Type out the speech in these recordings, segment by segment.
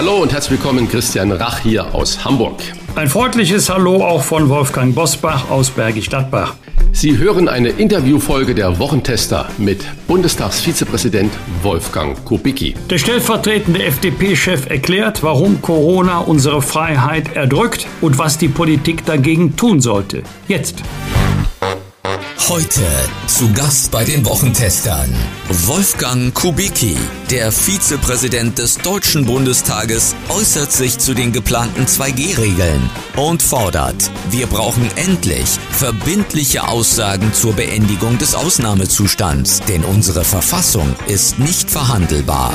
Hallo und herzlich willkommen, Christian Rach hier aus Hamburg. Ein freundliches Hallo auch von Wolfgang Bosbach aus Bergisch Gladbach. Sie hören eine Interviewfolge der Wochentester mit Bundestagsvizepräsident Wolfgang Kubicki. Der stellvertretende FDP-Chef erklärt, warum Corona unsere Freiheit erdrückt und was die Politik dagegen tun sollte. Jetzt. Heute zu Gast bei den Wochentestern Wolfgang Kubicki, der Vizepräsident des Deutschen Bundestages, äußert sich zu den geplanten 2G-Regeln und fordert, wir brauchen endlich verbindliche Aussagen zur Beendigung des Ausnahmezustands, denn unsere Verfassung ist nicht verhandelbar.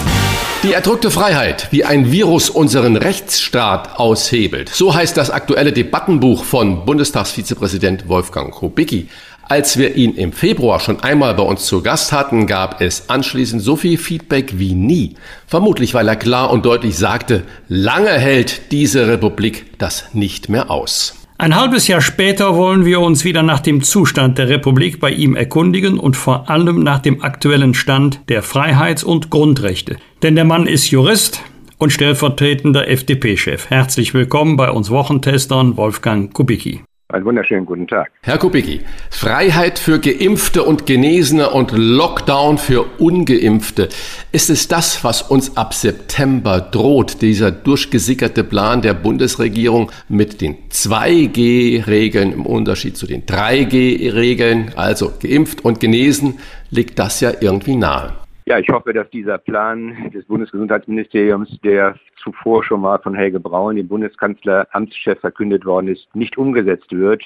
Die erdrückte Freiheit, wie ein Virus unseren Rechtsstaat aushebelt. So heißt das aktuelle Debattenbuch von Bundestagsvizepräsident Wolfgang Kubicki. Als wir ihn im Februar schon einmal bei uns zu Gast hatten, gab es anschließend so viel Feedback wie nie. Vermutlich, weil er klar und deutlich sagte, lange hält diese Republik das nicht mehr aus. Ein halbes Jahr später wollen wir uns wieder nach dem Zustand der Republik bei ihm erkundigen und vor allem nach dem aktuellen Stand der Freiheits- und Grundrechte. Denn der Mann ist Jurist und stellvertretender FDP-Chef. Herzlich willkommen bei uns Wochentestern Wolfgang Kubicki. Einen wunderschönen guten Tag. Herr Kubicki, Freiheit für Geimpfte und Genesene und Lockdown für Ungeimpfte. Ist es das, was uns ab September droht, dieser durchgesickerte Plan der Bundesregierung mit den 2G-Regeln im Unterschied zu den 3G-Regeln, also geimpft und genesen, liegt das ja irgendwie nahe. Ja, ich hoffe, dass dieser Plan des Bundesgesundheitsministeriums, der zuvor schon mal von Helge Braun, dem Bundeskanzler Amtschef, verkündet worden ist, nicht umgesetzt wird.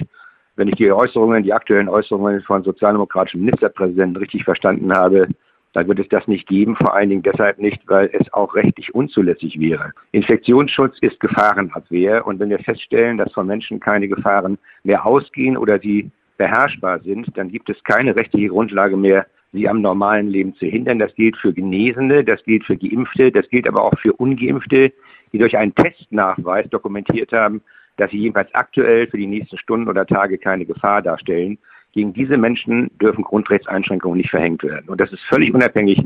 Wenn ich die Äußerungen, die aktuellen Äußerungen von sozialdemokratischen Ministerpräsidenten richtig verstanden habe, dann wird es das nicht geben, vor allen Dingen deshalb nicht, weil es auch rechtlich unzulässig wäre. Infektionsschutz ist Gefahrenabwehr und wenn wir feststellen, dass von Menschen keine Gefahren mehr ausgehen oder sie beherrschbar sind, dann gibt es keine rechtliche Grundlage mehr, sie am normalen Leben zu hindern. Das gilt für Genesene, das gilt für Geimpfte, das gilt aber auch für Ungeimpfte, die durch einen Testnachweis dokumentiert haben, dass sie jedenfalls aktuell für die nächsten Stunden oder Tage keine Gefahr darstellen. Gegen diese Menschen dürfen Grundrechtseinschränkungen nicht verhängt werden. Und das ist völlig unabhängig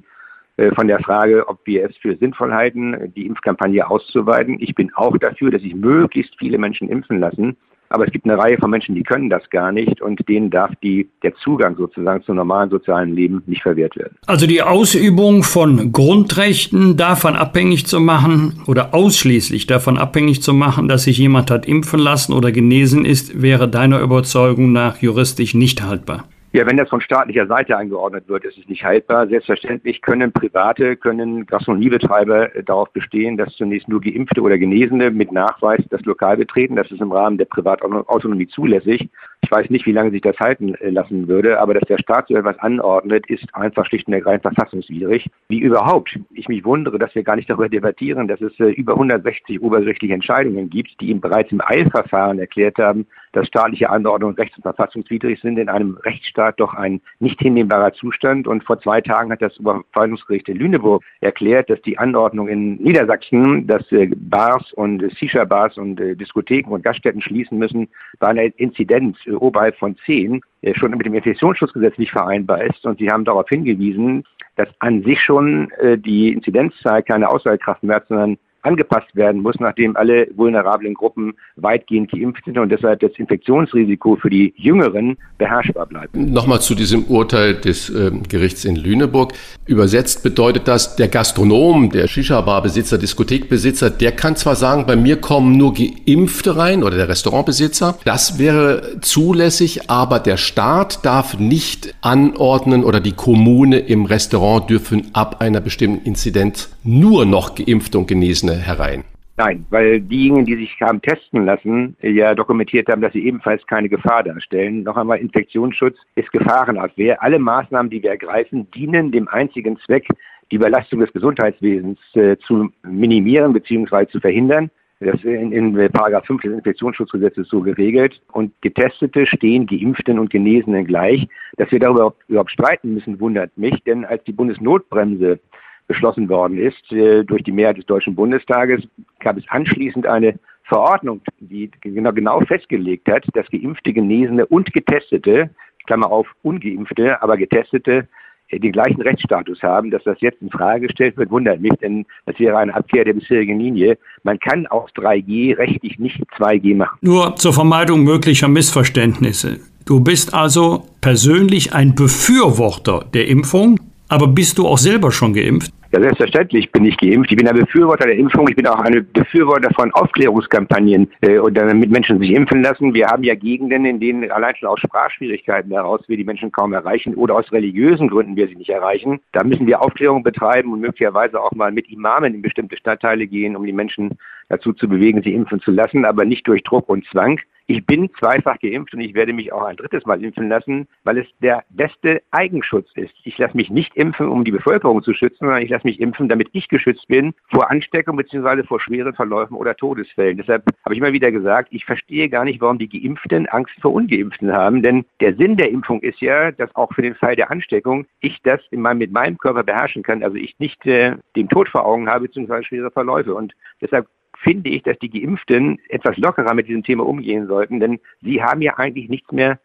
äh, von der Frage, ob wir es für sinnvoll halten, die Impfkampagne auszuweiten. Ich bin auch dafür, dass sich möglichst viele Menschen impfen lassen. Aber es gibt eine Reihe von Menschen, die können das gar nicht und denen darf die, der Zugang sozusagen zum normalen sozialen Leben nicht verwehrt werden. Also die Ausübung von Grundrechten davon abhängig zu machen oder ausschließlich davon abhängig zu machen, dass sich jemand hat impfen lassen oder genesen ist, wäre deiner Überzeugung nach juristisch nicht haltbar. Ja, wenn das von staatlicher Seite eingeordnet wird, ist es nicht haltbar. Selbstverständlich können Private, können Gastronomiebetreiber äh, darauf bestehen, dass zunächst nur Geimpfte oder Genesene mit Nachweis das Lokal betreten. Das ist im Rahmen der Privatautonomie zulässig. Ich weiß nicht, wie lange sich das halten äh, lassen würde, aber dass der Staat so etwas anordnet, ist einfach schlicht und ergreifend verfassungswidrig. Wie überhaupt. Ich mich wundere, dass wir gar nicht darüber debattieren, dass es äh, über 160 obergerichtliche Entscheidungen gibt, die ihm bereits im Eilverfahren erklärt haben, dass staatliche Anordnungen rechts- und verfassungswidrig sind, in einem Rechtsstaat doch ein nicht hinnehmbarer Zustand. Und vor zwei Tagen hat das Oberverwaltungsgericht in Lüneburg erklärt, dass die Anordnung in Niedersachsen, dass äh, Bars und Shisha-Bars und Diskotheken und Gaststätten schließen müssen, bei einer Inzidenz oberhalb von zehn schon mit dem Infektionsschutzgesetz nicht vereinbar ist. Und sie haben darauf hingewiesen, dass an sich schon die Inzidenzzahl keine Auswahlkraft mehr hat, sondern angepasst werden muss, nachdem alle vulnerablen Gruppen weitgehend geimpft sind und deshalb das Infektionsrisiko für die Jüngeren beherrschbar bleibt. Nochmal zu diesem Urteil des äh, Gerichts in Lüneburg. Übersetzt bedeutet das, der Gastronom, der Shisha-Bar-Besitzer, Diskothekbesitzer, der kann zwar sagen, bei mir kommen nur Geimpfte rein oder der Restaurantbesitzer, das wäre zulässig, aber der Staat darf nicht anordnen oder die Kommune im Restaurant dürfen ab einer bestimmten Inzidenz nur noch Geimpfte und Genesene herein? Nein, weil diejenigen, die sich haben testen lassen, ja dokumentiert haben, dass sie ebenfalls keine Gefahr darstellen. Noch einmal, Infektionsschutz ist Gefahrenabwehr. Alle Maßnahmen, die wir ergreifen, dienen dem einzigen Zweck, die Überlastung des Gesundheitswesens äh, zu minimieren bzw. zu verhindern. Das ist in, in Paragraph 5 des Infektionsschutzgesetzes so geregelt. Und Getestete stehen Geimpften und Genesenen gleich. Dass wir darüber überhaupt streiten müssen, wundert mich, denn als die Bundesnotbremse beschlossen worden ist äh, durch die Mehrheit des Deutschen Bundestages, gab es anschließend eine Verordnung, die genau, festgelegt hat, dass Geimpfte, Genesene und Getestete, Klammer auf, Ungeimpfte, aber Getestete äh, den gleichen Rechtsstatus haben, dass das jetzt in Frage gestellt wird, wundert mich, denn das wäre eine Abkehr der bisherigen Linie. Man kann aus 3G rechtlich nicht 2G machen. Nur zur Vermeidung möglicher Missverständnisse. Du bist also persönlich ein Befürworter der Impfung, aber bist du auch selber schon geimpft? Ja, selbstverständlich bin ich geimpft. Ich bin ein Befürworter der Impfung. Ich bin auch ein Befürworter von Aufklärungskampagnen äh, und damit Menschen sich impfen lassen. Wir haben ja Gegenden, in denen allein schon aus Sprachschwierigkeiten heraus wir die Menschen kaum erreichen oder aus religiösen Gründen wir sie nicht erreichen. Da müssen wir Aufklärung betreiben und möglicherweise auch mal mit Imamen in bestimmte Stadtteile gehen, um die Menschen dazu zu bewegen, sie impfen zu lassen, aber nicht durch Druck und Zwang. Ich bin zweifach geimpft und ich werde mich auch ein drittes Mal impfen lassen, weil es der beste Eigenschutz ist. Ich lasse mich nicht impfen, um die Bevölkerung zu schützen, sondern ich lasse mich impfen, damit ich geschützt bin vor Ansteckung bzw. vor schweren Verläufen oder Todesfällen. Deshalb habe ich immer wieder gesagt, ich verstehe gar nicht, warum die Geimpften Angst vor Ungeimpften haben, denn der Sinn der Impfung ist ja, dass auch für den Fall der Ansteckung ich das meinem, mit meinem Körper beherrschen kann, also ich nicht äh, den Tod vor Augen habe bzw. schwere Verläufe. Und deshalb finde ich, dass die Geimpften etwas lockerer mit diesem Thema umgehen sollten, denn sie haben ja eigentlich nichts mehr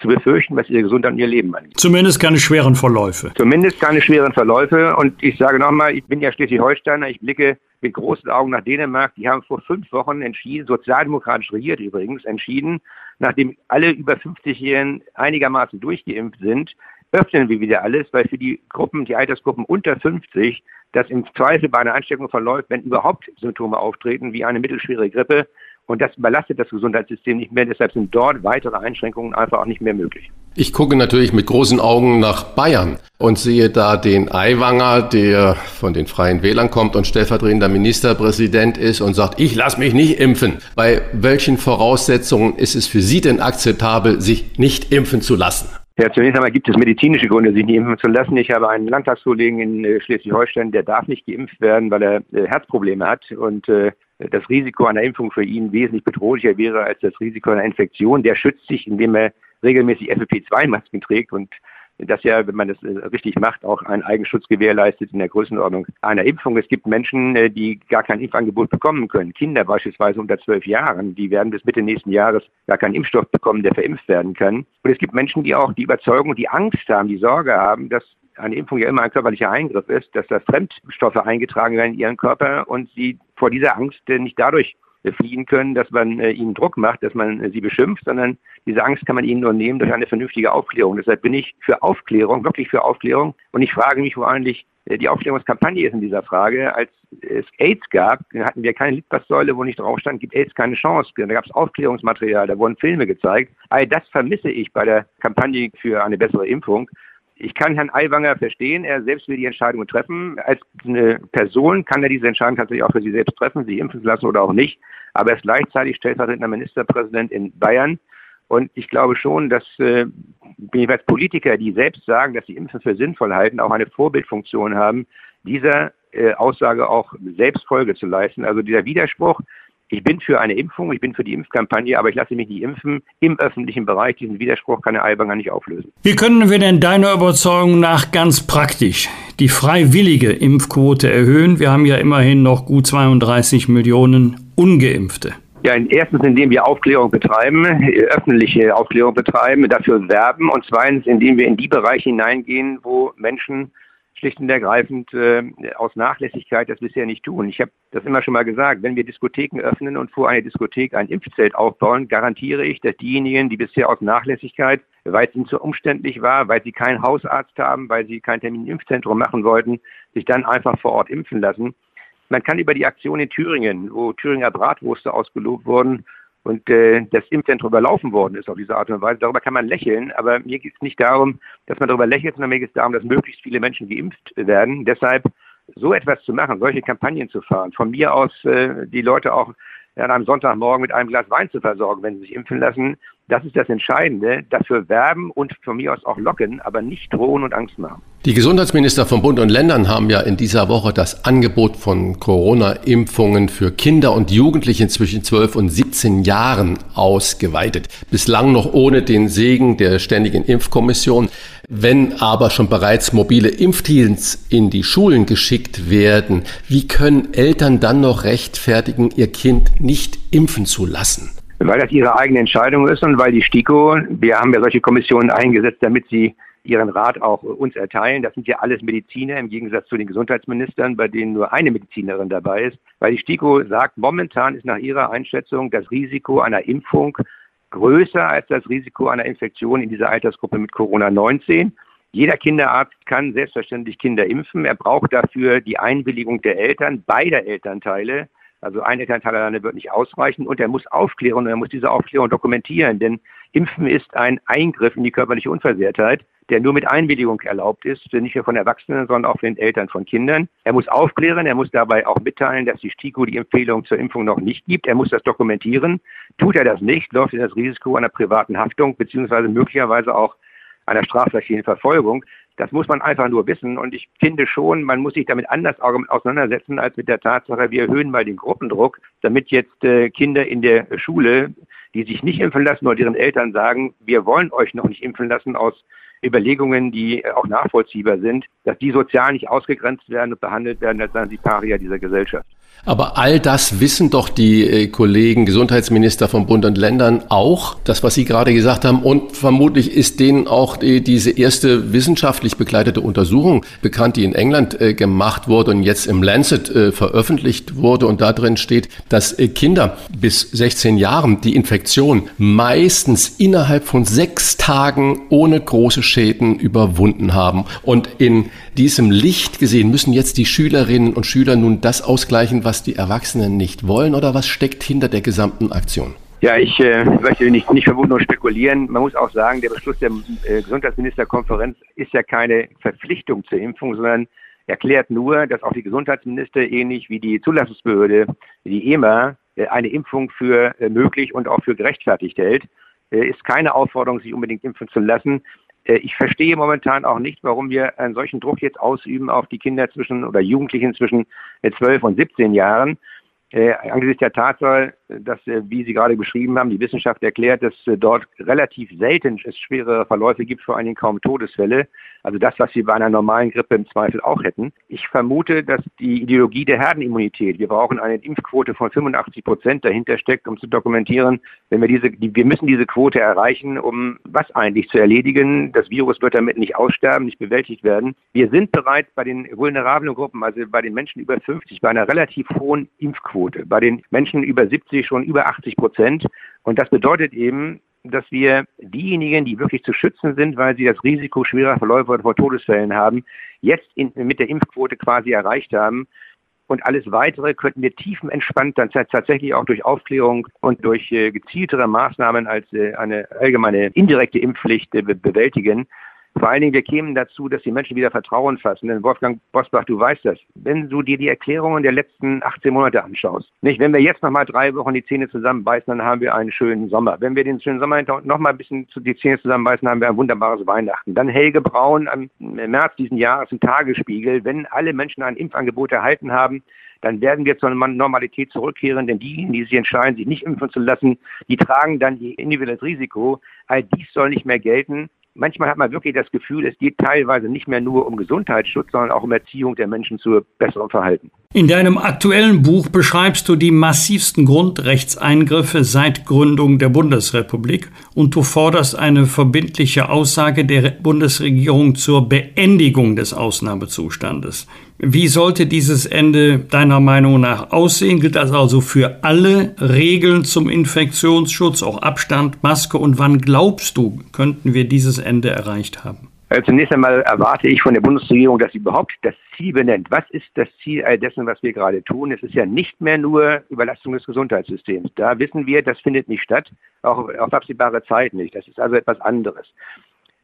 zu befürchten, was ihre Gesundheit und ihr Leben angeht. Zumindest keine schweren Verläufe. Zumindest keine schweren Verläufe. Und ich sage nochmal, ich bin ja Schleswig-Holsteiner, ich blicke mit großen Augen nach Dänemark. Die haben vor fünf Wochen entschieden, sozialdemokratisch regiert übrigens, entschieden, nachdem alle über 50-Jährigen einigermaßen durchgeimpft sind, öffnen wir wieder alles, weil für die Gruppen, die Altersgruppen unter 50, das im Zweifel bei einer Ansteckung verläuft, wenn überhaupt Symptome auftreten, wie eine mittelschwere Grippe. Und das überlastet das Gesundheitssystem nicht mehr. Deshalb sind dort weitere Einschränkungen einfach auch nicht mehr möglich. Ich gucke natürlich mit großen Augen nach Bayern und sehe da den Aiwanger, der von den Freien Wählern kommt und stellvertretender Ministerpräsident ist und sagt, ich lasse mich nicht impfen. Bei welchen Voraussetzungen ist es für Sie denn akzeptabel, sich nicht impfen zu lassen? Ja, zunächst einmal gibt es medizinische Gründe, sich nicht impfen zu lassen. Ich habe einen Landtagskollegen in äh, Schleswig-Holstein, der darf nicht geimpft werden, weil er äh, Herzprobleme hat und äh, das Risiko einer Impfung für ihn wesentlich bedrohlicher wäre als das Risiko einer Infektion. Der schützt sich, indem er regelmäßig FFP2-Masken trägt und das ja, wenn man das äh, richtig macht, auch einen Eigenschutz gewährleistet in der Größenordnung einer Impfung. Es gibt Menschen, äh, die gar kein Impfangebot bekommen können. Kinder beispielsweise unter zwölf Jahren, die werden bis Mitte nächsten Jahres gar keinen Impfstoff bekommen, der verimpft werden kann. Und es gibt Menschen, die auch die Überzeugung, die Angst haben, die Sorge haben, dass eine Impfung ja immer ein körperlicher Eingriff ist, dass da Fremdstoffe eingetragen werden in ihren Körper und sie vor dieser Angst äh, nicht dadurch fliehen können, dass man äh, ihnen Druck macht, dass man äh, sie beschimpft, sondern diese Angst kann man ihnen nur nehmen durch eine vernünftige Aufklärung. Deshalb bin ich für Aufklärung, wirklich für Aufklärung. Und ich frage mich, wo eigentlich äh, die Aufklärungskampagne ist in dieser Frage. Als es AIDS gab, hatten wir keine Litfaßsäule, wo nicht drauf stand, gibt AIDS keine Chance. Da gab es Aufklärungsmaterial, da wurden Filme gezeigt. All das vermisse ich bei der Kampagne für eine bessere Impfung. Ich kann Herrn Aiwanger verstehen, er selbst will die Entscheidungen treffen. Als eine Person kann er diese Entscheidung tatsächlich auch für sich selbst treffen, sich impfen lassen oder auch nicht. Aber er ist gleichzeitig stellvertretender Ministerpräsident in Bayern. Und ich glaube schon, dass äh, jeweils Politiker, die selbst sagen, dass sie Impfen für sinnvoll halten, auch eine Vorbildfunktion haben, dieser äh, Aussage auch selbst Folge zu leisten. Also dieser Widerspruch, ich bin für eine Impfung, ich bin für die Impfkampagne, aber ich lasse mich nicht impfen im öffentlichen Bereich. Diesen Widerspruch kann der Aibanger nicht auflösen. Wie können wir denn deiner Überzeugung nach ganz praktisch die freiwillige Impfquote erhöhen? Wir haben ja immerhin noch gut 32 Millionen ungeimpfte. Ja, erstens, indem wir Aufklärung betreiben, öffentliche Aufklärung betreiben, dafür werben und zweitens, indem wir in die Bereiche hineingehen, wo Menschen schlicht und ergreifend äh, aus Nachlässigkeit das bisher nicht tun. Ich habe das immer schon mal gesagt, wenn wir Diskotheken öffnen und vor einer Diskothek ein Impfzelt aufbauen, garantiere ich, dass diejenigen, die bisher aus Nachlässigkeit, weil es ihnen zu umständlich war, weil sie keinen Hausarzt haben, weil sie kein Termin im Impfzentrum machen wollten, sich dann einfach vor Ort impfen lassen. Man kann über die Aktion in Thüringen, wo Thüringer Bratwurste ausgelobt wurden, und äh, das Impfzentrum überlaufen worden ist auf diese Art und Weise. Darüber kann man lächeln, aber mir geht es nicht darum, dass man darüber lächelt, sondern mir geht es darum, dass möglichst viele Menschen geimpft werden. Deshalb so etwas zu machen, solche Kampagnen zu fahren, von mir aus äh, die Leute auch an einem Sonntagmorgen mit einem Glas Wein zu versorgen, wenn sie sich impfen lassen, Das ist das Entscheidende. Dafür werben und von mir aus auch locken, aber nicht drohen und Angst machen. Die Gesundheitsminister von Bund und Ländern haben ja in dieser Woche das Angebot von Corona-Impfungen für Kinder und Jugendliche zwischen 12 und 17 Jahren ausgeweitet. Bislang noch ohne den Segen der Ständigen Impfkommission. Wenn aber schon bereits mobile Impfteams in die Schulen geschickt werden, wie können Eltern dann noch rechtfertigen, ihr Kind nicht impfen zu lassen? Weil das ihre eigene Entscheidung ist und weil die STIKO, wir haben ja solche Kommissionen eingesetzt, damit sie ihren Rat auch uns erteilen. Das sind ja alles Mediziner im Gegensatz zu den Gesundheitsministern, bei denen nur eine Medizinerin dabei ist. Weil die STIKO sagt, momentan ist nach ihrer Einschätzung das Risiko einer Impfung größer als das Risiko einer Infektion in dieser Altersgruppe mit Corona-19. Jeder Kinderarzt kann selbstverständlich Kinder impfen. Er braucht dafür die Einwilligung der Eltern, beider Elternteile. Also ein Elternteil alleine wird nicht ausreichen und er muss aufklären und er muss diese Aufklärung dokumentieren, denn Impfen ist ein Eingriff in die körperliche Unversehrtheit, der nur mit Einwilligung erlaubt ist, nicht nur von Erwachsenen, sondern auch von den Eltern von Kindern. Er muss aufklären, er muss dabei auch mitteilen, dass die STIKO die Empfehlung zur Impfung noch nicht gibt. Er muss das dokumentieren. Tut er das nicht, läuft er das Risiko einer privaten Haftung beziehungsweise möglicherweise auch einer strafrechtlichen Verfolgung. Das muss man einfach nur wissen. Und ich finde schon, man muss sich damit anders auseinandersetzen als mit der Tatsache, wir erhöhen mal den Gruppendruck, damit jetzt äh, Kinder in der Schule, die sich nicht impfen lassen oder deren Eltern sagen, wir wollen euch noch nicht impfen lassen aus Überlegungen, die auch nachvollziehbar sind, dass die sozial nicht ausgegrenzt werden und behandelt werden, als seien sie Paria dieser Gesellschaft. Aber all das wissen doch die äh, Kollegen Gesundheitsminister von Bund und Ländern auch, das, was Sie gerade gesagt haben. Und vermutlich ist denen auch die, diese erste wissenschaftlich begleitete Untersuchung bekannt, die in England äh, gemacht wurde und jetzt im Lancet äh, veröffentlicht wurde. Und da drin steht, dass Kinder bis 16 Jahren die Infektion meistens innerhalb von sechs Tagen ohne große Schäden überwunden haben. Und in diesem Licht gesehen müssen jetzt die Schülerinnen und Schüler nun das ausgleichen, was die Erwachsenen nicht wollen oder was steckt hinter der gesamten Aktion? Ja, ich äh, möchte nicht, nicht vermuten und spekulieren. Man muss auch sagen, der Beschluss der äh, Gesundheitsministerkonferenz ist ja keine Verpflichtung zur Impfung, sondern erklärt nur, dass auch die Gesundheitsminister ähnlich wie die Zulassungsbehörde, die EMA, äh, eine Impfung für äh, möglich und auch für gerechtfertigt hält. Äh, ist keine Aufforderung, sich unbedingt impfen zu lassen. Äh, ich verstehe momentan auch nicht, warum wir einen solchen Druck jetzt ausüben auf die Kinder zwischen oder Jugendlichen zwischen 12 und 17 Jahren. Äh, angesichts der Tatsache, dass, äh, wie Sie gerade beschrieben haben, die Wissenschaft erklärt, dass äh, dort relativ selten es schwere Verläufe gibt, vor allen Dingen kaum Todesfälle. Also das, was Sie bei einer normalen Grippe im Zweifel auch hätten. Ich vermute, dass die Ideologie der Herdenimmunität, wir brauchen eine Impfquote von 85 Prozent dahinter steckt, um zu dokumentieren, wenn wir diese, die, wir müssen diese Quote erreichen, um was eigentlich zu erledigen. Das Virus wird damit nicht aussterben, nicht bewältigt werden. Wir sind bereits bei den vulnerablen Gruppen, also bei den Menschen über 50, bei einer relativ hohen Impfquote. Bei den Menschen über 70 schon über 80 Prozent. Und das bedeutet eben, dass wir diejenigen, die wirklich zu schützen sind, weil sie das Risiko schwerer Verläufe oder vor Todesfällen haben, jetzt in, mit der Impfquote quasi erreicht haben. Und alles Weitere könnten wir tiefenentspannt dann tatsächlich auch durch Aufklärung und durch äh, gezieltere Maßnahmen als äh, eine allgemeine indirekte Impfpflicht bewältigen. Vor allen Dingen, wir kämen dazu, dass die Menschen wieder Vertrauen fassen. Denn Wolfgang Bosbach, du weißt das. Wenn du dir die Erklärungen der letzten 18 Monate anschaust, nicht? Wenn wir jetzt nochmal drei Wochen die Zähne zusammenbeißen, dann haben wir einen schönen Sommer. Wenn wir den schönen Sommer nochmal ein bisschen die Zähne zusammenbeißen, haben wir ein wunderbares Weihnachten. Dann Helge Braun am März diesen Jahres im Tagesspiegel. Wenn alle Menschen ein Impfangebot erhalten haben, dann werden wir zur Normalität zurückkehren, denn diejenigen, die sich entscheiden, sich nicht impfen zu lassen, die tragen dann ihr individuelles Risiko. All dies soll nicht mehr gelten manchmal hat man wirklich das Gefühl, es geht teilweise nicht mehr nur um Gesundheitsschutz, sondern auch um Erziehung der Menschen zu besserem Verhalten. In deinem aktuellen Buch beschreibst du die massivsten Grundrechtseingriffe seit Gründung der Bundesrepublik und du forderst eine verbindliche Aussage der Bundesregierung zur Beendigung des Ausnahmezustandes. Wie sollte dieses Ende deiner Meinung nach aussehen? Gilt das also für alle Regeln zum Infektionsschutz, auch Abstand, Maske? Und wann glaubst du, könnten wir dieses Ende erreicht haben? Also zunächst einmal erwarte ich von der Bundesregierung, dass sie überhaupt das Ziel benennt. Was ist das Ziel all dessen, was wir gerade tun? Es ist ja nicht mehr nur Überlastung des Gesundheitssystems. Da wissen wir, das findet nicht statt, auch auf absehbare Zeit nicht. Das ist also etwas anderes.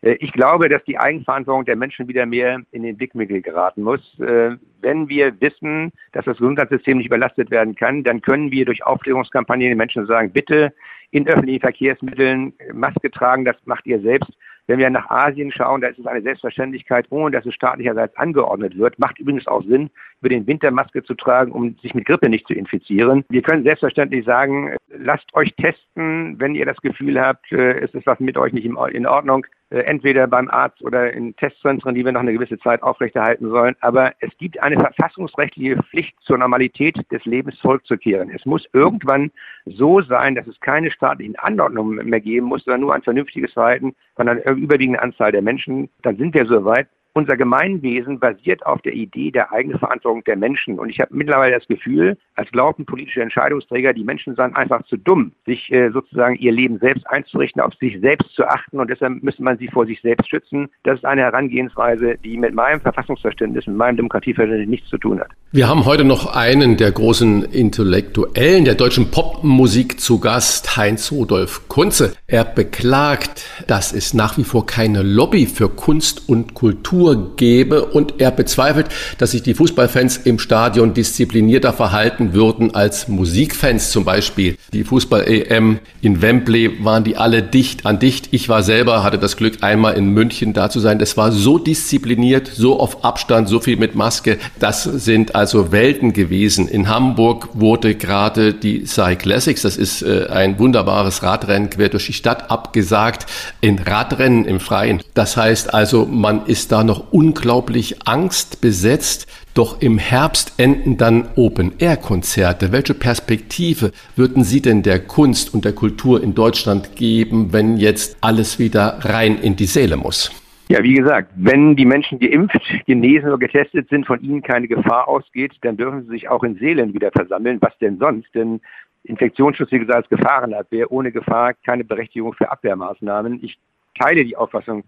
Äh, ich glaube, dass die Eigenverantwortung der Menschen wieder mehr in den Blickwinkel geraten muss. Äh, wenn wir wissen, dass das Gesundheitssystem nicht überlastet werden kann, dann können wir durch Aufklärungskampagnen den Menschen sagen, bitte in öffentlichen Verkehrsmitteln Maske tragen, das macht ihr selbst. Wenn wir nach Asien schauen, da ist es eine Selbstverständlichkeit, ohne dass es staatlicherseits angeordnet wird. Macht übrigens auch Sinn, über den Winter Maske zu tragen, um sich mit Grippe nicht zu infizieren. Wir können selbstverständlich sagen, lasst euch testen, wenn ihr das Gefühl habt, äh, es ist was mit euch nicht in Ordnung. Äh, entweder beim Arzt oder in Testzentren, die wir noch eine gewisse Zeit aufrechterhalten sollen. Aber es gibt eine verfassungsrechtliche Pflicht zur Normalität des Lebens zurückzukehren. Es muss irgendwann so sein, dass es keine staatlichen Anordnungen mehr geben muss, sondern nur ein vernünftiges Verhalten von einer überwiegenden Anzahl der Menschen. Dann sind wir soweit. Unser Gemeinwesen basiert auf der Idee der Eigenverantwortung der Menschen. Und ich habe mittlerweile das Gefühl, als glaubten politische Entscheidungsträger, die Menschen seien einfach zu dumm, sich äh, sozusagen ihr Leben selbst einzurichten, auf sich selbst zu achten. Und deshalb müsste man sie vor sich selbst schützen. Das ist eine Herangehensweise, die mit meinem Verfassungsverständnis, mit meinem Demokratieverständnis nichts zu tun hat. Wir haben heute noch einen der großen Intellektuellen der deutschen Popmusik zu Gast, Heinz Rudolf Kunze. Er beklagt, dass es nach wie vor keine Lobby für Kunst und Kultur Kultur gebe und er bezweifelt, dass sich die Fußballfans im Stadion disziplinierter verhalten würden als Musikfans zum Beispiel. Die Fußball-EM in Wembley waren die alle dicht an dicht. Ich war selber, hatte das Glück, einmal in München da zu sein. Das war so diszipliniert, so auf Abstand, so viel mit Maske. Das sind also Welten gewesen. In Hamburg wurde gerade die Cy Classics, das ist äh, ein wunderbares Radrennen quer durch die Stadt, abgesagt. In Radrennen im Freien. Das heißt also, man ist da noch noch unglaublich angstbesetzt. Doch im Herbst enden dann Open-Air-Konzerte. Welche Perspektive würden Sie denn der Kunst und der Kultur in Deutschland geben, wenn jetzt alles wieder rein in die Seele muss? Ja, wie gesagt, wenn die Menschen geimpft, genesen oder getestet sind, von ihnen keine Gefahr ausgeht, dann dürfen sie sich auch in Seelen wieder versammeln. Was denn sonst? Denn Infektionsschutz, wie gesagt, als Gefahrenabwehr, ohne Gefahr keine Berechtigung für Abwehrmaßnahmen. Ich teile die Auffassung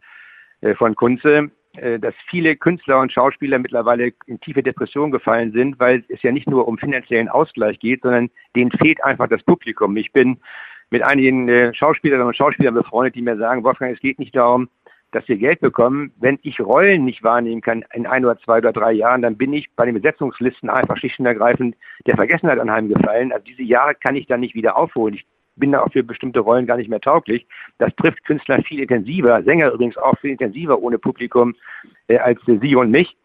äh, von Kunze. Äh, dass viele Künstler und Schauspieler mittlerweile in tiefe Depression gefallen sind, weil es ja nicht nur um finanziellen Ausgleich geht, sondern denen fehlt einfach das Publikum. Ich bin mit einigen äh, Schauspielerinnen und Schauspielern befreundet, die mir sagen, Wolfgang, es geht nicht darum, dass wir Geld bekommen. Wenn ich Rollen nicht wahrnehmen kann in ein oder zwei oder drei Jahren, dann bin ich bei den Besetzungslisten einfach schlicht und ergreifend der Vergessenheit anheimgefallen. Also diese Jahre kann ich dann nicht wieder aufholen. Ich bin da auch für bestimmte Rollen gar nicht mehr tauglich. Das trifft Künstler viel intensiver, Sänger übrigens auch viel intensiver ohne Publikum äh, als äh, Sie und mich.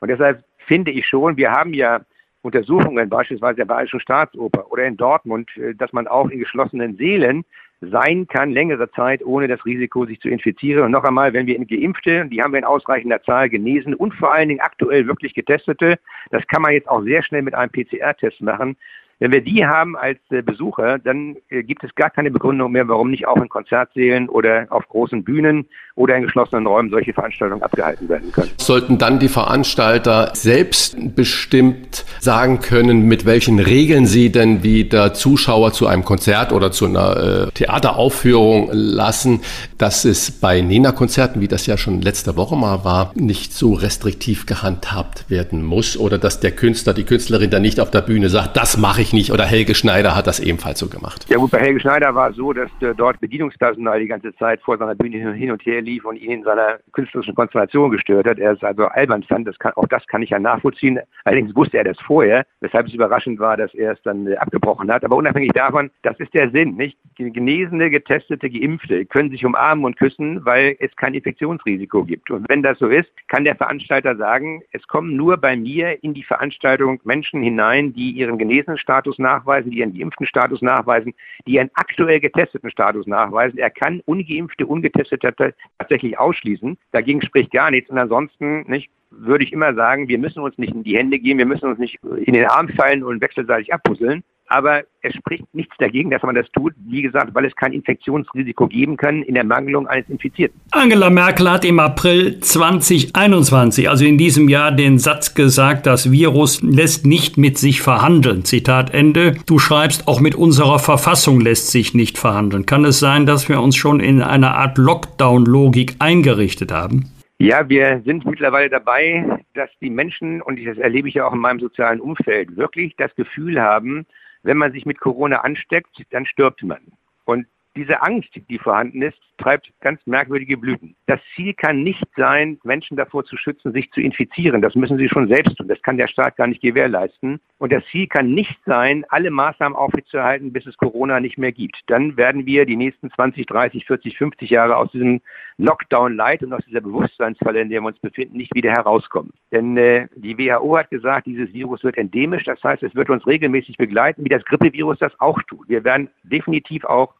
Und deshalb finde ich schon, wir haben ja Untersuchungen, beispielsweise der Bayerischen Staatsoper oder in Dortmund, äh, dass man auch in geschlossenen Seelen sein kann, längere Zeit, ohne das Risiko, sich zu infizieren. Und noch einmal, wenn wir in Geimpfte, die haben wir in ausreichender Zahl genesen und vor allen Dingen aktuell wirklich Getestete, das kann man jetzt auch sehr schnell mit einem PCR-Test machen, wenn wir die haben als äh, Besucher, dann äh, gibt es gar keine Begründung mehr, warum nicht auch in Konzertsälen oder auf großen Bühnen oder in geschlossenen Räumen solche Veranstaltungen abgehalten werden können. Sollten dann die Veranstalter selbstbestimmt sagen können, mit welchen Regeln sie denn wieder Zuschauer zu einem Konzert oder zu einer äh, Theateraufführung lassen, dass es bei Nena-Konzerten, wie das ja schon letzte Woche mal war, nicht so restriktiv gehandhabt werden muss oder dass der Künstler, die Künstlerin dann nicht auf der Bühne sagt, das mache ich nicht oder Helge Schneider hat das ebenfalls so gemacht. Ja gut, bei Helge Schneider war es so, dass äh, dort Bedienungspersonal die ganze Zeit vor seiner Bühne hin und her lief und ihn in seiner künstlerischen Konstellation gestört hat. Er es also albern fand, das kann, auch das kann ich ja nachvollziehen. Allerdings wusste er das vorher, weshalb es überraschend war, dass er es dann äh, abgebrochen hat. Aber unabhängig davon, das ist der Sinn, nicht? Genesene, getestete, Geimpfte können sich umarmen und küssen, weil es kein Infektionsrisiko gibt. Und wenn das so ist, kann der Veranstalter sagen, es kommen nur bei mir in die Veranstaltung Menschen hinein, die ihren genesenen Status nachweisen, die ihren geimpften Status nachweisen, die ihren aktuell getesteten Status nachweisen. Er kann ungeimpfte, ungetestete tatsächlich ausschließen. Dagegen spricht gar nichts. Und ansonsten nicht, würde ich immer sagen, wir müssen uns nicht in die Hände geben, wir müssen uns nicht in den Arm fallen und wechselseitig abpuzzeln. Aber es spricht nichts dagegen, dass man das tut, wie gesagt, weil es kein Infektionsrisiko geben kann in der Mangelung eines Infizierten. Angela Merkel hat im April 2021, also in diesem Jahr, den Satz gesagt, das Virus lässt nicht mit sich verhandeln. Zitat Ende. Du schreibst, auch mit unserer Verfassung lässt sich nicht verhandeln. Kann es sein, dass wir uns schon in einer Art Lockdown-Logik eingerichtet haben? Ja, wir sind mittlerweile dabei, dass die Menschen, und das erlebe ich ja auch in meinem sozialen Umfeld, wirklich das Gefühl haben, wenn man sich mit Corona ansteckt, dann stirbt man. Und diese Angst, die vorhanden ist, treibt ganz merkwürdige Blüten. Das Ziel kann nicht sein, Menschen davor zu schützen, sich zu infizieren. Das müssen sie schon selbst tun. Das kann der Staat gar nicht gewährleisten. Und das Ziel kann nicht sein, alle Maßnahmen aufrechtzuerhalten, bis es Corona nicht mehr gibt. Dann werden wir die nächsten 20, 30, 40, 50 Jahre aus diesem Lockdown-Light und aus dieser Bewusstseinsfalle, in der wir uns befinden, nicht wieder herauskommen. Denn äh, die WHO hat gesagt, dieses Virus wird endemisch. Das heißt, es wird uns regelmäßig begleiten, wie das Grippevirus das auch tut. Wir werden definitiv auch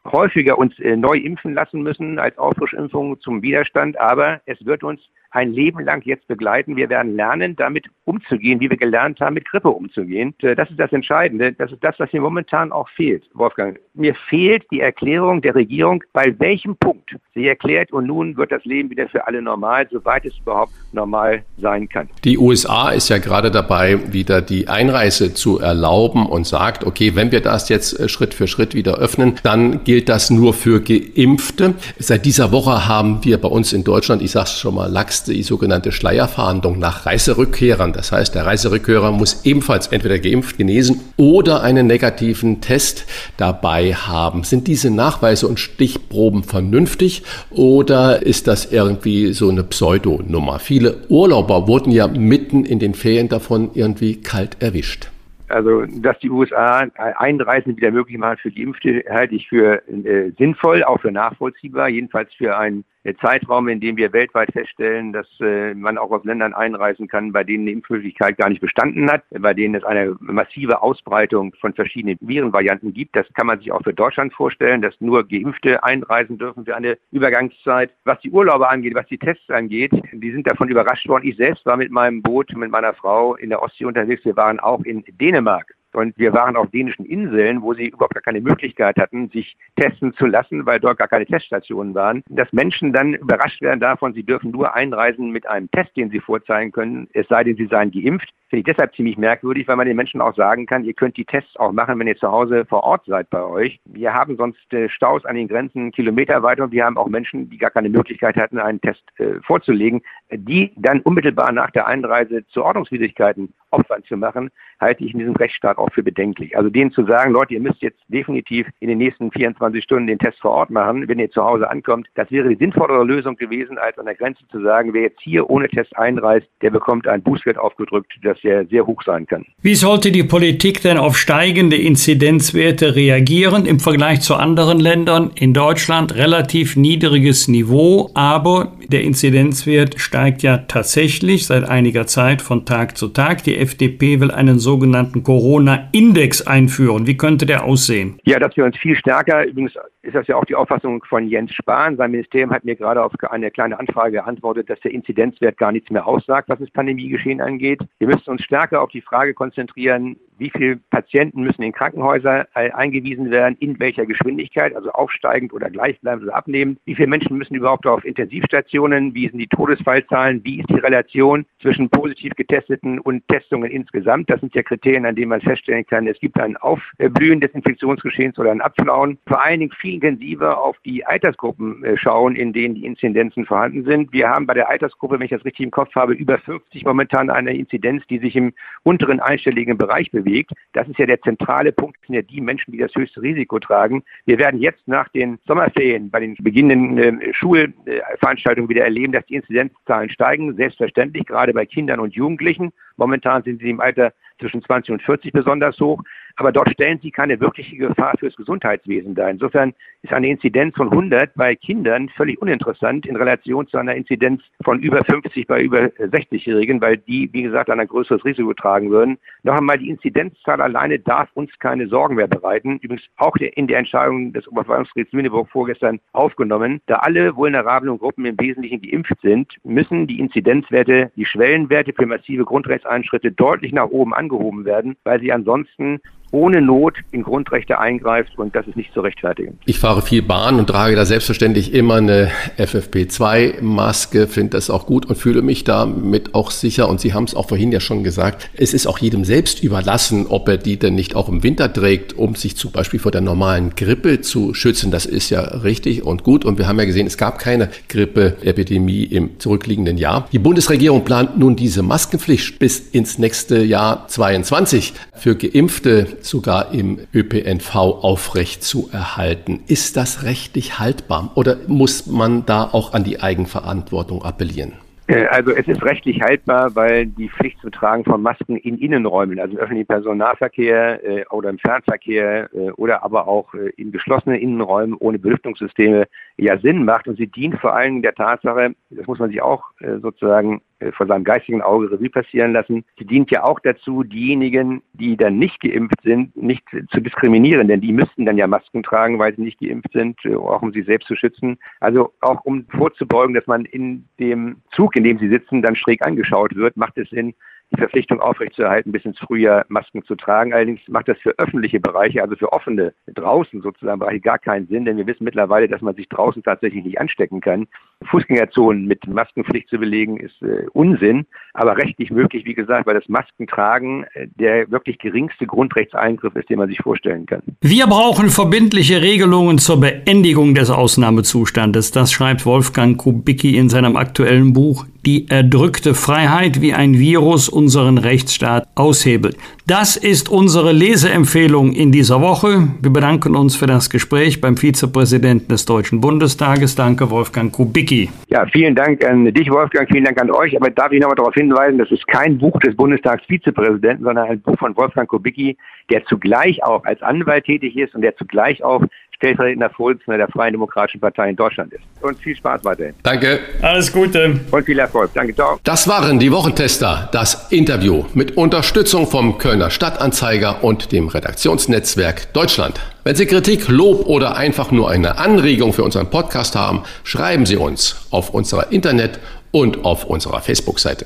häufiger uns äh, neu impfen lassen müssen als Auffrischimpfung zum Widerstand. Aber es wird uns ein Leben lang jetzt begleiten. Wir werden lernen, damit umzugehen, wie wir gelernt haben, mit Grippe umzugehen. Äh, das ist das Entscheidende. Das ist das, was mir momentan auch fehlt, Wolfgang. Mir fehlt die Erklärung der Regierung, bei welchem Punkt sie erklärt, und nun wird das Leben wieder für alle normal, soweit es überhaupt normal sein kann. Die USA ist ja gerade dabei, wieder die Einreise zu erlauben und sagt, okay, wenn wir das jetzt äh, Schritt für Schritt wieder öffnen, dann gilt das nur für Geimpfte. Seit dieser Woche haben wir bei uns in Deutschland, ich sage es schon mal, Lachs die sogenannte Schleierfahndung nach Reiserückkehrern. Das heißt, der Reiserückkehrer muss ebenfalls entweder geimpft, genesen oder einen negativen Test dabei haben. Sind diese Nachweise und Stichproben vernünftig oder ist das irgendwie so eine Pseudonummer? Viele Urlauber wurden ja mitten in den Ferien davon irgendwie kalt erwischt. Also, dass die USA Einreisen wieder möglich machen für Geimpfte, halte ich für äh, sinnvoll, auch für nachvollziehbar, jedenfalls für einen Zeitraum, in dem wir weltweit feststellen, dass äh, man auch aus Ländern einreisen kann, bei denen eine Impfmöglichkeit gar nicht bestanden hat, bei denen es eine massive Ausbreitung von verschiedenen Virenvarianten gibt. Das kann man sich auch für Deutschland vorstellen, dass nur Geimpfte einreisen dürfen für eine Übergangszeit. Was die Urlauber angeht, was die Tests angeht, die sind davon überrascht worden. Ich selbst war mit meinem Boot, mit meiner Frau in der Ostsee unterwegs. Wir waren auch in Dänemark. Und wir waren auf dänischen Inseln, wo sie überhaupt gar keine Möglichkeit hatten, sich testen zu lassen, weil dort gar keine Teststationen waren. Dass Menschen dann überrascht werden davon, sie dürfen nur einreisen mit einem Test, den sie vorzeigen können, es sei denn, sie seien geimpft, finde ich deshalb ziemlich merkwürdig, weil man den Menschen auch sagen kann, ihr könnt die Tests auch machen, wenn ihr zu Hause vor Ort seid bei euch. Wir haben sonst äh, Staus an den Grenzen Kilometer weiter und wir haben auch Menschen, die gar keine Möglichkeit hatten, einen Test äh, vorzulegen, die dann unmittelbar nach der Einreise zu Ordnungswidrigkeiten Opfern zu machen, halte ich in diesem Rechtsstaat auch für bedenklich. Also denen zu sagen, Leute, ihr müsst jetzt definitiv in den nächsten 24 Stunden den Test vor Ort machen, wenn ihr zu Hause ankommt, das wäre die sinnvollere Lösung gewesen, als an der Grenze zu sagen, wer jetzt hier ohne Test einreist, der bekommt ein Bußgeld aufgedrückt, das ja sehr hoch sein kann. Wie sollte die Politik denn auf steigende Inzidenzwerte reagieren im Vergleich zu anderen Ländern? In Deutschland relativ niedriges Niveau, aber der Inzidenzwert steigt ja tatsächlich seit einiger Zeit von Tag zu Tag. Die FDP will einen sogenannten Corona-Index einführen. Wie könnte der aussehen? Ja, dass wir uns viel stärker, übrigens ist das ja auch die Auffassung von Jens Spahn. Sein Ministerium hat mir gerade auf eine kleine Anfrage geantwortet, dass der Inzidenzwert gar nichts mehr aussagt, was das Pandemiegeschehen angeht. Wir müssen uns stärker auf die Frage konzentrieren, wie viele Patienten müssen in Krankenhäuser äh, eingewiesen werden, in welcher Geschwindigkeit, also aufsteigend oder gleichbleibend oder abnehmend. Wie viele Menschen müssen überhaupt auf Intensivstationen? Wie sind die Todesfallzahlen? Wie ist die Relation zwischen positiv getesteten und Testungen insgesamt? Das sind ja Kriterien, an denen man feststellen kann, es gibt ein Aufblühen des Infektionsgeschehens oder ein Abflauen. Vor allen Dingen viel intensiver auf die Altersgruppen äh, schauen, in denen die Inzidenzen vorhanden sind. Wir haben bei der Altersgruppe, wenn ich das richtig im Kopf habe, über 50 momentan eine Inzidenz, die sich im unteren einstelligen Bereich bewegt. Das ist ja der zentrale Punkt, das sind ja die Menschen, die das höchste Risiko tragen. Wir werden jetzt nach den Sommerferien bei den beginnenden äh, Schulveranstaltungen wieder erleben, dass die Inzidenzzahlen steigen, selbstverständlich, gerade bei Kindern und Jugendlichen. Momentan sind sie im Alter zwischen 20 und 40 besonders hoch. Aber dort stellen sie keine wirkliche Gefahr fürs Gesundheitswesen dar. Insofern ist eine Inzidenz von 100 bei Kindern völlig uninteressant in Relation zu einer Inzidenz von über 50 bei über 60-Jährigen, weil die, wie gesagt, ein größeres Risiko tragen würden. Noch einmal, die Inzidenzzahl alleine darf uns keine Sorgen mehr bereiten. Übrigens auch in der Entscheidung des Oberverwaltungsgerichts Lüneburg vorgestern aufgenommen. Da alle vulnerablen Gruppen im Wesentlichen geimpft sind, müssen die Inzidenzwerte, die Schwellenwerte für massive Grundrechtseinschritte deutlich nach oben angehoben werden, weil sie ansonsten ohne Not in Grundrechte eingreift und das ist nicht zu rechtfertigen. Ich fahre viel Bahn und trage da selbstverständlich immer eine FFP2-Maske, finde das auch gut und fühle mich damit auch sicher. Und Sie haben es auch vorhin ja schon gesagt, es ist auch jedem selbst überlassen, ob er die denn nicht auch im Winter trägt, um sich zum Beispiel vor der normalen Grippe zu schützen. Das ist ja richtig und gut. Und wir haben ja gesehen, es gab keine Grippeepidemie im zurückliegenden Jahr. Die Bundesregierung plant nun diese Maskenpflicht bis ins nächste Jahr 22 für Geimpfte sogar im ÖPNV aufrecht zu erhalten. Ist das rechtlich haltbar oder muss man da auch an die Eigenverantwortung appellieren? Äh, also es ist rechtlich haltbar, weil die Pflicht zum Tragen von Masken in Innenräumen, also im öffentlichen Personennahverkehr äh, oder im Fernverkehr äh, oder aber auch äh, in geschlossenen Innenräumen ohne Belüftungssysteme ja Sinn macht. Und sie dient vor allem der Tatsache, das muss man sich auch äh, sozusagen äh, vor seinem geistigen Auge Revue passieren lassen. Sie dient ja auch dazu, diejenigen, die dann nicht geimpft sind, nicht zu diskriminieren, denn die müssten dann ja Masken tragen, weil sie nicht geimpft sind, äh, auch um sich selbst zu schützen. Also auch um vorzubeugen, dass man in dem Zug, in dem sie sitzen, dann schräg angeschaut wird, macht es Sinn, die Verpflichtung aufrechtzuerhalten, bis ins Frühjahr Masken zu tragen. Allerdings macht das für öffentliche Bereiche, also für offene, draußen sozusagen Bereiche gar keinen Sinn, denn wir wissen mittlerweile, dass man sich draußen tatsächlich nicht anstecken kann. Fußgängerzonen mit Maskenpflicht zu belegen, ist äh, Unsinn, aber rechtlich möglich, wie gesagt, weil das Maskentragen äh, der wirklich geringste Grundrechtseingriff ist, den man sich vorstellen kann. Wir brauchen verbindliche Regelungen zur Beendigung des Ausnahmezustandes. Das schreibt Wolfgang Kubicki in seinem aktuellen Buch Die erdrückte Freiheit, wie ein Virus unseren Rechtsstaat aushebelt. Das ist unsere Leseempfehlung in dieser Woche. Wir bedanken uns für das Gespräch beim Vizepräsidenten des Deutschen Bundestages. Danke, Wolfgang Kubicki. Ja, vielen Dank an dich, Wolfgang, vielen Dank an euch. Aber darf ich nochmal darauf hinweisen, das ist kein Buch des Bundestagsvizepräsidenten, sondern ein Buch von Wolfgang Kubicki, der zugleich auch als Anwalt tätig ist und der zugleich auch stellvertretender Vorsitzender der Freien Demokratischen Partei in Deutschland ist. Und viel Spaß weiterhin. Danke. Alles Gute. Und viel Erfolg. Danke, ciao. Das waren die Wochentester, das Interview mit Unterstützung vom Kölner Stadtanzeiger und dem Redaktionsnetzwerk Deutschland. Wenn Sie Kritik, Lob oder einfach nur eine Anregung für unseren Podcast haben, schreiben Sie uns auf unserer Internet- und auf unserer Facebook-Seite.